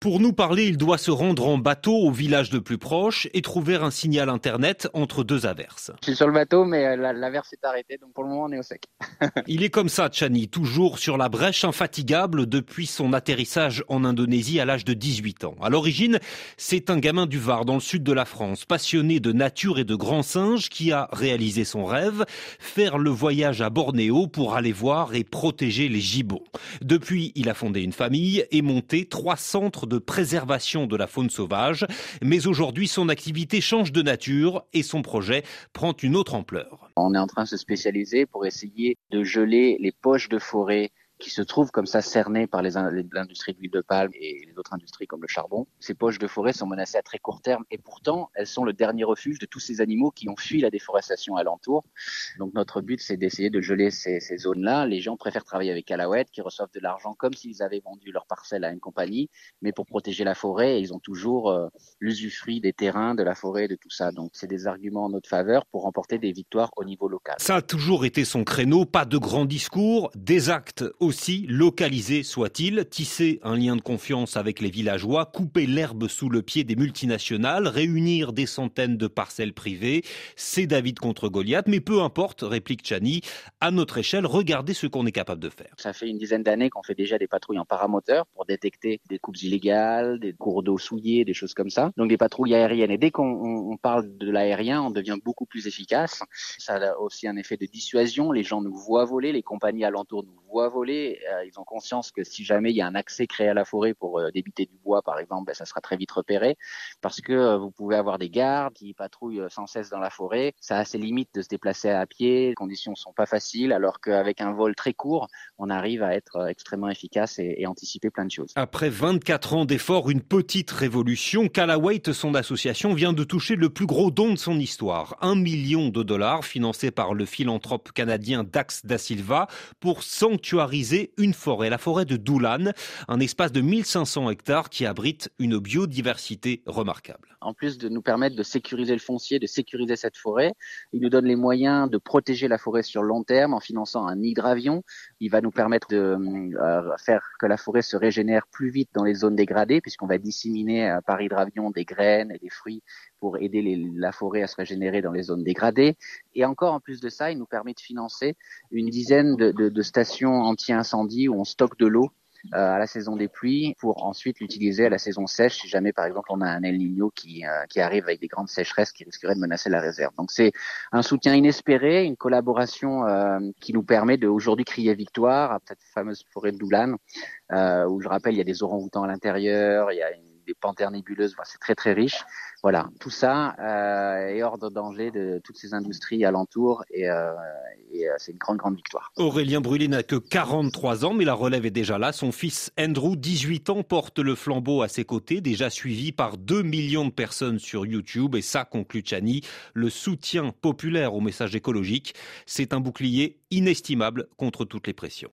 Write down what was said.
Pour nous parler, il doit se rendre en bateau au village le plus proche et trouver un signal internet entre deux averses. Je suis sur le bateau, mais euh, l'averse est arrêtée, donc pour le moment on est au sec. il est comme ça, Chani, toujours sur la brèche infatigable depuis son atterrissage en Indonésie à l'âge de 18 ans. À l'origine, c'est un gamin du Var, dans le sud de la France, passionné de nature et de grands singes, qui a réalisé son rêve, faire le voyage à Bornéo pour aller voir et protéger les gibbons. Depuis, il a fondé une famille et monté trois centres de préservation de la faune sauvage. Mais aujourd'hui, son activité change de nature et son projet prend une autre ampleur. On est en train de se spécialiser pour essayer de geler les poches de forêt qui se trouvent comme ça cernées par l'industrie de l'huile de palme et les autres industries comme le charbon. Ces poches de forêt sont menacées à très court terme et pourtant elles sont le dernier refuge de tous ces animaux qui ont fui la déforestation alentour. Donc notre but c'est d'essayer de geler ces, ces zones-là. Les gens préfèrent travailler avec Alouette qui reçoivent de l'argent comme s'ils avaient vendu leur parcelle à une compagnie, mais pour protéger la forêt, ils ont toujours euh, l'usufruit des terrains, de la forêt, de tout ça. Donc c'est des arguments en notre faveur pour remporter des victoires au niveau local. Ça a toujours été son créneau, pas de grands discours, des actes aussi localisé soit-il, tisser un lien de confiance avec les villageois, couper l'herbe sous le pied des multinationales, réunir des centaines de parcelles privées, c'est David contre Goliath, mais peu importe, réplique Chani, à notre échelle, regardez ce qu'on est capable de faire. Ça fait une dizaine d'années qu'on fait déjà des patrouilles en paramoteur pour détecter des coupes illégales, des cours d'eau souillés, des choses comme ça. Donc des patrouilles aériennes. Et dès qu'on parle de l'aérien, on devient beaucoup plus efficace. Ça a aussi un effet de dissuasion. Les gens nous voient voler, les compagnies alentours nous voient voler. Euh, ils ont conscience que si jamais il y a un accès créé à la forêt pour euh, débiter du bois, par exemple, ben, ça sera très vite repéré parce que euh, vous pouvez avoir des gardes qui patrouillent sans cesse dans la forêt. Ça a ses limites de se déplacer à pied. Les conditions sont pas faciles, alors qu'avec un vol très court, on arrive à être extrêmement efficace et, anticiper plein de choses. Après 24 ans d'efforts, une petite révolution, Callaway, son association, vient de toucher le plus gros don de son histoire. Un million de dollars financé par le philanthrope canadien Dax da Silva pour sanctuariser une forêt, la forêt de Doulan, un espace de 1500 hectares qui abrite une biodiversité remarquable. En plus de nous permettre de sécuriser le foncier, de sécuriser cette forêt, il nous donne les moyens de protéger la forêt sur long terme en finançant un hydravion. Il va nous permettre de euh, faire que la forêt se régénère plus vite dans les zones dégradées puisqu'on va disséminer euh, par hydravion des graines et des fruits pour aider la forêt à se régénérer dans les zones dégradées. Et encore en plus de ça, il nous permet de financer une dizaine de, de, stations anti-incendie où on stocke de l'eau euh, à la saison des pluies pour ensuite l'utiliser à la saison sèche si jamais par exemple on a un El Niño qui, euh, qui arrive avec des grandes sécheresses qui risqueraient de menacer la réserve. Donc c'est un soutien inespéré, une collaboration euh, qui nous permet de aujourd'hui crier victoire à cette fameuse forêt de Doulan où je rappelle il y a des orang-outans à l'intérieur, il y a une des panthères nébuleuses, c'est très très riche. Voilà, tout ça euh, est hors de danger de toutes ces industries alentours et, euh, et euh, c'est une grande grande victoire. Aurélien Brûlé n'a que 43 ans, mais la relève est déjà là. Son fils Andrew, 18 ans, porte le flambeau à ses côtés, déjà suivi par 2 millions de personnes sur YouTube. Et ça, conclut Chani, le soutien populaire au message écologique, c'est un bouclier inestimable contre toutes les pressions.